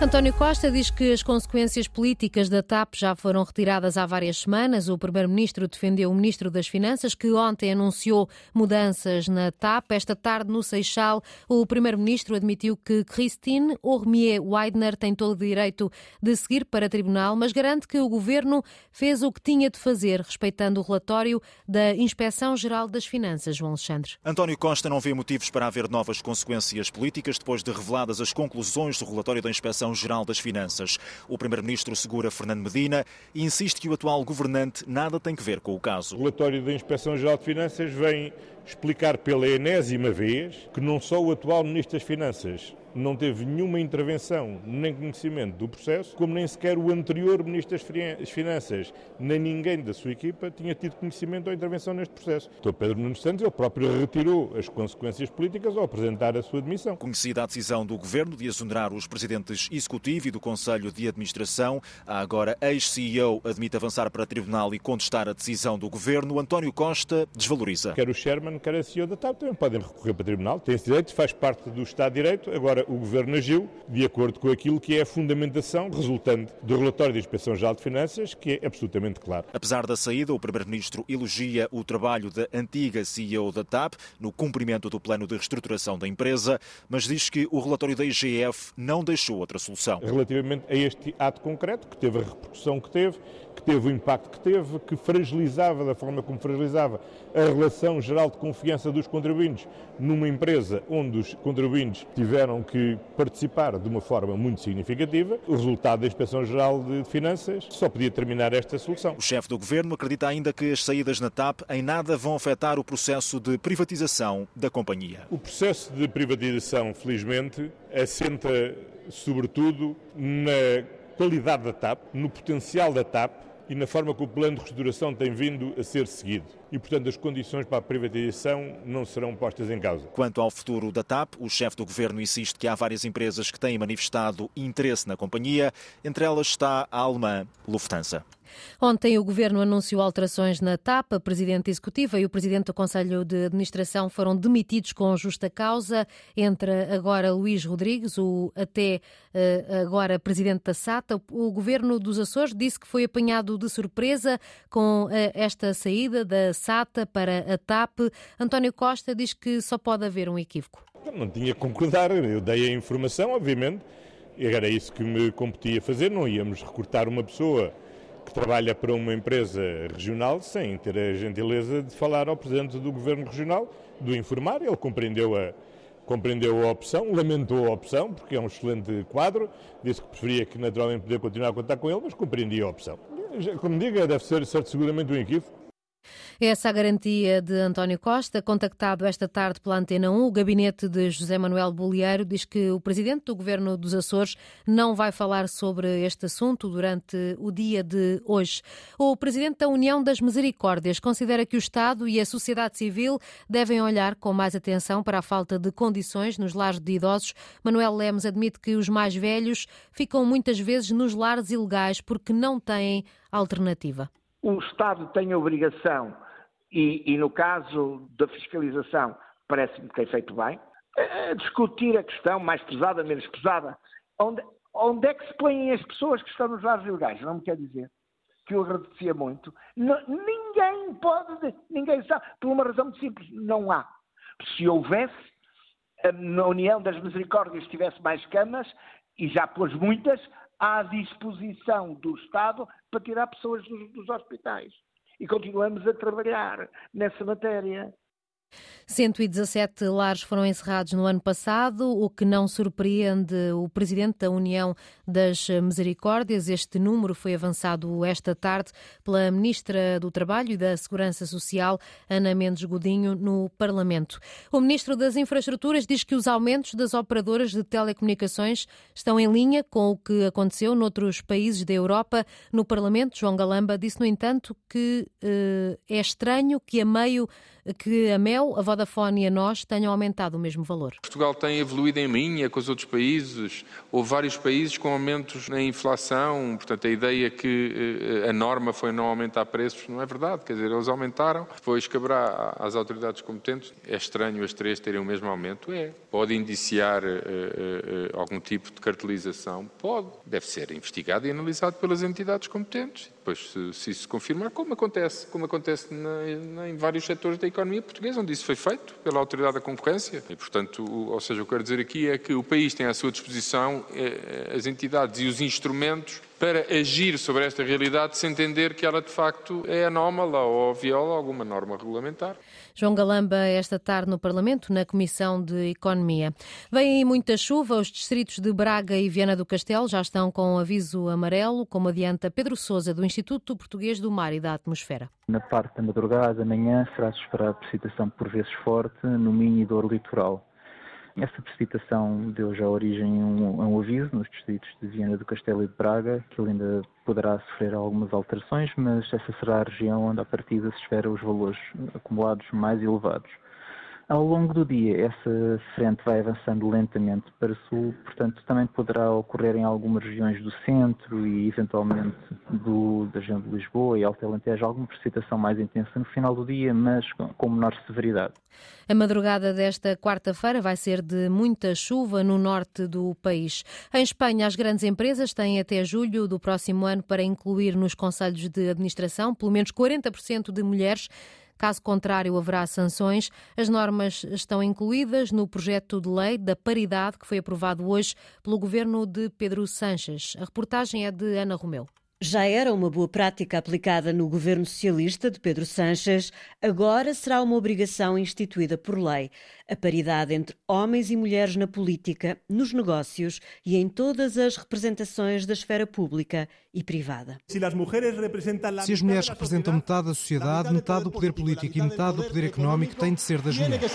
António Costa diz que as consequências políticas da TAP já foram retiradas há várias semanas. O primeiro-ministro defendeu o ministro das Finanças, que ontem anunciou mudanças na TAP. Esta tarde, no Seixal, o primeiro-ministro admitiu que Christine Ormier Weidner tem todo o direito de seguir para tribunal, mas garante que o governo fez o que tinha de fazer, respeitando o relatório da Inspeção-Geral das Finanças. João Alexandre. António Costa não vê motivos para haver novas consequências políticas depois de reveladas as conclusões do relatório da Inspeção Geral das Finanças. O Primeiro-Ministro segura Fernando Medina e insiste que o atual governante nada tem que ver com o caso. O relatório da Inspeção Geral de Finanças vem explicar pela enésima vez que não só o atual Ministro das Finanças não teve nenhuma intervenção nem conhecimento do processo, como nem sequer o anterior Ministro das Finanças, nem ninguém da sua equipa tinha tido conhecimento ou intervenção neste processo. Dr. Pedro Nunes Santos, ele próprio retirou as consequências políticas ao apresentar a sua demissão. Conhecida a decisão do Governo de exonerar os presidentes executivo e do Conselho de Administração, a agora ex-CEO admite avançar para tribunal e contestar a decisão do Governo. António Costa desvaloriza. Quer o Sherman, quer a CEO da TAP também podem recorrer para tribunal, têm esse direito, faz parte do Estado de Direito. Agora, o Governo agiu de acordo com aquilo que é a fundamentação resultante do relatório da Inspeção Geral de Finanças, que é absolutamente claro. Apesar da saída, o Primeiro-Ministro elogia o trabalho da antiga CEO da TAP no cumprimento do plano de reestruturação da empresa, mas diz que o relatório da IGF não deixou outra solução. Relativamente a este ato concreto, que teve a repercussão que teve, que teve o impacto que teve, que fragilizava da forma como fragilizava a relação geral de confiança dos contribuintes numa empresa onde os contribuintes tiveram que participar de uma forma muito significativa. O resultado da Inspeção Geral de Finanças só podia terminar esta solução. O chefe do governo acredita ainda que as saídas na TAP em nada vão afetar o processo de privatização da companhia. O processo de privatização, felizmente, assenta sobretudo na qualidade da TAP, no potencial da TAP e na forma que o plano de reestruturação tem vindo a ser seguido. E, portanto, as condições para a privatização não serão postas em causa. Quanto ao futuro da TAP, o chefe do governo insiste que há várias empresas que têm manifestado interesse na companhia, entre elas está a alemã Lufthansa. Ontem o Governo anunciou alterações na TAP. A Presidente Executiva e o Presidente do Conselho de Administração foram demitidos com justa causa. Entra agora Luís Rodrigues, o até eh, agora Presidente da SATA. O Governo dos Açores disse que foi apanhado de surpresa com eh, esta saída da SATA para a TAP. António Costa diz que só pode haver um equívoco. Não tinha que concordar. Eu dei a informação, obviamente. Era isso que me competia fazer. Não íamos recortar uma pessoa que trabalha para uma empresa regional sem ter a gentileza de falar ao Presidente do Governo Regional, do informar. Ele compreendeu a, compreendeu a opção, lamentou a opção, porque é um excelente quadro, disse que preferia que naturalmente poder continuar a contar com ele, mas compreendia a opção. Como diga, deve ser certo, seguramente um equívoco. Essa a garantia de António Costa. Contactado esta tarde pela Antena 1, o gabinete de José Manuel Bolieiro diz que o presidente do governo dos Açores não vai falar sobre este assunto durante o dia de hoje. O presidente da União das Misericórdias considera que o Estado e a sociedade civil devem olhar com mais atenção para a falta de condições nos lares de idosos. Manuel Lemos admite que os mais velhos ficam muitas vezes nos lares ilegais porque não têm alternativa o Estado tem a obrigação, e, e no caso da fiscalização, parece-me que tem feito bem, a discutir a questão mais pesada, menos pesada. Onde, onde é que se põem as pessoas que estão nos lares ilegais? Não me quer dizer que eu agradecia muito. Não, ninguém pode, ninguém sabe, por uma razão muito simples, não há. Se houvesse, na União das Misericórdias tivesse mais camas, e já pôs muitas, à disposição do Estado para tirar pessoas dos, dos hospitais. E continuamos a trabalhar nessa matéria. 117 lares foram encerrados no ano passado, o que não surpreende o presidente da União das Misericórdias. Este número foi avançado esta tarde pela ministra do Trabalho e da Segurança Social, Ana Mendes Godinho, no Parlamento. O ministro das Infraestruturas diz que os aumentos das operadoras de telecomunicações estão em linha com o que aconteceu noutros países da Europa. No Parlamento, João Galamba disse, no entanto, que eh, é estranho que a meio que a Mel, a Vodafone e a nós tenham aumentado o mesmo valor. Portugal tem evoluído em linha com os outros países. Houve vários países com aumentos na inflação. Portanto, a ideia que eh, a norma foi não aumentar preços não é verdade. Quer dizer, eles aumentaram. Depois caberá às autoridades competentes. É estranho as três terem o mesmo aumento? É. Pode indiciar uh, uh, algum tipo de cartelização? Pode. Deve ser investigado e analisado pelas entidades competentes. Depois, se, se isso se confirmar, como acontece, como acontece na, na, em vários setores da economia portuguesa, onde isso foi feito pela Autoridade da Concorrência. E, portanto, o, ou seja, o que eu quero dizer aqui é que o país tem à sua disposição eh, as entidades e os instrumentos para agir sobre esta realidade se entender que ela de facto é anómala ou viola alguma norma regulamentar. João Galamba, esta tarde no Parlamento, na Comissão de Economia. Vem aí muita chuva, os distritos de Braga e Viana do Castelo já estão com aviso amarelo, como adianta Pedro Sousa, do Instituto Português do Mar e da Atmosfera. Na parte da madrugada, amanhã, será-se esperar precipitação por vezes forte no Minho e Douro Litoral. Essa precipitação deu já origem a um, a um, aviso nos distritos de Viana do Castelo e de Braga, que ele ainda poderá sofrer algumas alterações, mas essa será a região onde, a partida, se espera os valores acumulados mais elevados. Ao longo do dia, essa frente vai avançando lentamente para sul, portanto, também poderá ocorrer em algumas regiões do centro e, eventualmente, do, da região de Lisboa e Alto Alentejo, alguma precipitação mais intensa no final do dia, mas com, com menor severidade. A madrugada desta quarta-feira vai ser de muita chuva no norte do país. Em Espanha, as grandes empresas têm até julho do próximo ano para incluir nos conselhos de administração pelo menos 40% de mulheres Caso contrário, haverá sanções. As normas estão incluídas no projeto de lei da paridade que foi aprovado hoje pelo governo de Pedro Sanches. A reportagem é de Ana Romeu. Já era uma boa prática aplicada no governo socialista de Pedro Sanches, agora será uma obrigação instituída por lei. A paridade entre homens e mulheres na política, nos negócios e em todas as representações da esfera pública e privada. Se as mulheres representam metade da sociedade, metade do poder político e metade do poder económico tem de ser das mulheres.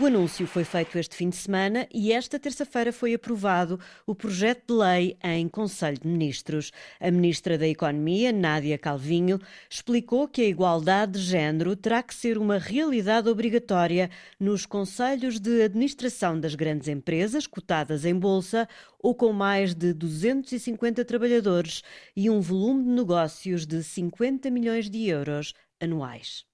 O anúncio foi feito este fim de semana e esta terça-feira foi aprovado o projeto de lei em Conselho de Ministros. A ministra da Economia, Nádia Calvinho, explicou que a igualdade de género terá que ser uma realidade obrigatória nos conselhos de administração das grandes empresas cotadas em bolsa ou com mais de 250 trabalhadores e um volume de negócios de 50 milhões de euros anuais.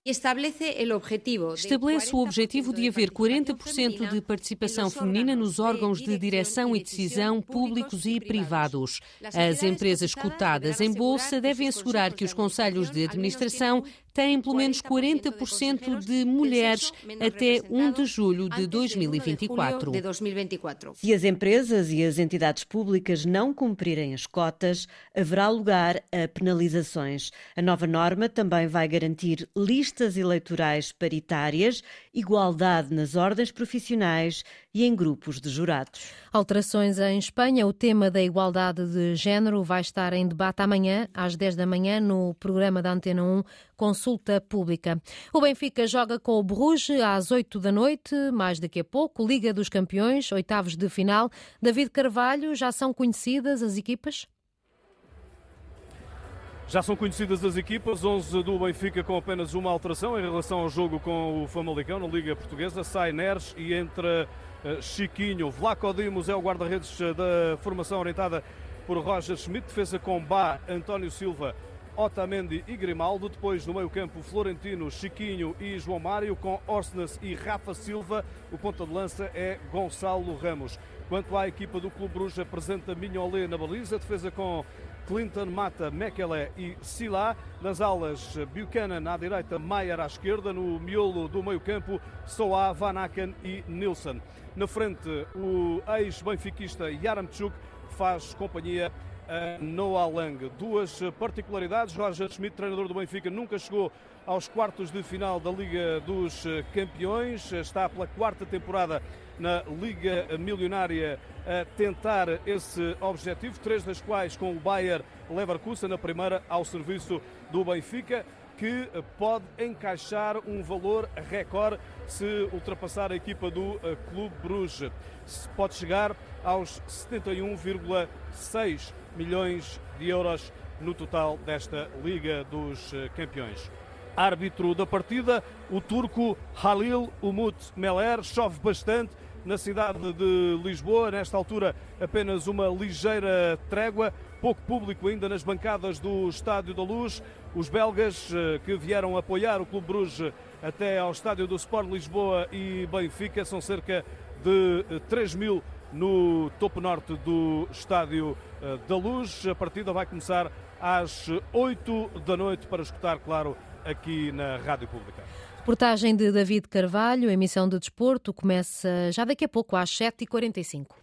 Estabelece o objetivo de haver 40% de participação feminina nos órgãos de direção e decisão públicos e privados. As empresas cotadas em bolsa devem assegurar que os conselhos de administração têm pelo menos 40% de mulheres até 1 de julho de 2024. Se as empresas e as entidades públicas não cumprirem as cotas, haverá lugar a penalizações. A nova norma também vai garantir listas eleitorais paritárias, igualdade nas ordens profissionais e em grupos de jurados. Alterações em Espanha. O tema da igualdade de género vai estar em debate amanhã, às 10 da manhã, no programa da Antena 1 consulta pública. O Benfica joga com o Bruges às 8 da noite, mais daqui a pouco, Liga dos Campeões, oitavos de final. David Carvalho, já são conhecidas as equipas? Já são conhecidas as equipas, 11 do Benfica com apenas uma alteração em relação ao jogo com o Famalicão na Liga Portuguesa. Sai Neres e entra eh, Chiquinho. Vlaco Dimos é o guarda-redes eh, da formação orientada por Roger Schmidt. Defesa com Bá, António Silva Otamendi e Grimaldo. Depois no meio-campo, Florentino, Chiquinho e João Mário, com Orsnes e Rafa Silva. O ponta de lança é Gonçalo Ramos. Quanto à equipa do Clube Bruxa, apresenta Mignolet na baliza, defesa com Clinton, Mata, Mekele e Sila. Nas alas, Buchanan à direita, Maier à esquerda. No miolo do meio-campo, Soa, Van Aken e Nilsson. Na frente, o ex-benfiquista Yaramchuk faz companhia a Noah Lang. Duas particularidades. Roger Schmidt, treinador do Benfica, nunca chegou aos quartos de final da Liga dos Campeões. Está pela quarta temporada na Liga Milionária a tentar esse objetivo, três das quais com o Bayer Leverkusen, na primeira ao serviço do Benfica que pode encaixar um valor recorde se ultrapassar a equipa do eh, Clube Bruges. Pode chegar aos 71,6 milhões de euros no total desta Liga dos eh, Campeões. árbitro da partida, o turco Halil Umut Meler. Chove bastante na cidade de Lisboa. Nesta altura, apenas uma ligeira trégua. Pouco público ainda nas bancadas do Estádio da Luz. Os belgas eh, que vieram apoiar o Clube Bruges até ao Estádio do Sport Lisboa e Benfica são cerca de 3 eh, mil no topo norte do Estádio eh, da Luz. A partida vai começar às 8 da noite para escutar, claro, aqui na Rádio Pública. Reportagem de David Carvalho, emissão de desporto, começa já daqui a pouco às 7h45.